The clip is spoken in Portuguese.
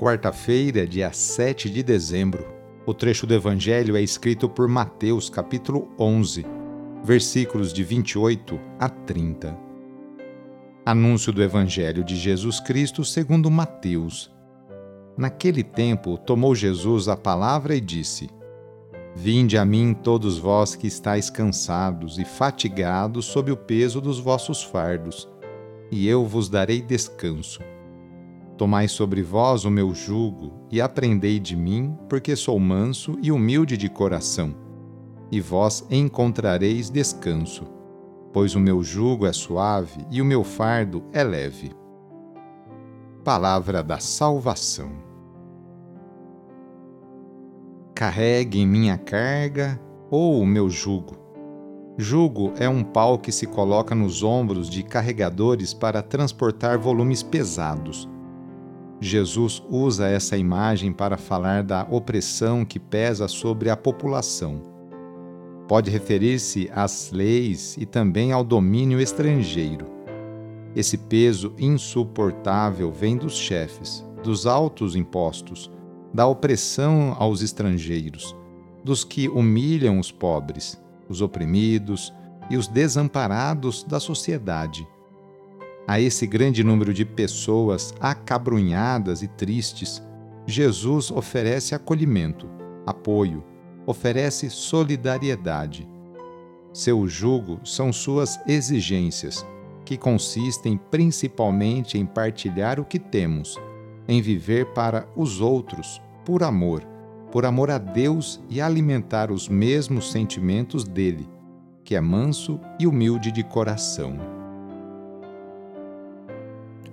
Quarta-feira, dia 7 de dezembro. O trecho do Evangelho é escrito por Mateus, capítulo 11 versículos de 28 a 30. Anúncio do Evangelho de Jesus Cristo segundo Mateus. Naquele tempo, tomou Jesus a palavra e disse: Vinde a mim todos vós que estáis cansados e fatigados sob o peso dos vossos fardos, e eu vos darei descanso. Tomai sobre vós o meu jugo e aprendei de mim, porque sou manso e humilde de coração e vós encontrareis descanso, pois o meu jugo é suave e o meu fardo é leve. Palavra da Salvação. Carregue minha carga ou o meu jugo. Jugo é um pau que se coloca nos ombros de carregadores para transportar volumes pesados. Jesus usa essa imagem para falar da opressão que pesa sobre a população Pode referir-se às leis e também ao domínio estrangeiro. Esse peso insuportável vem dos chefes, dos altos impostos, da opressão aos estrangeiros, dos que humilham os pobres, os oprimidos e os desamparados da sociedade. A esse grande número de pessoas acabrunhadas e tristes, Jesus oferece acolhimento, apoio, oferece solidariedade. Seu jugo são suas exigências, que consistem principalmente em partilhar o que temos, em viver para os outros, por amor, por amor a Deus e alimentar os mesmos sentimentos dele, que é manso e humilde de coração.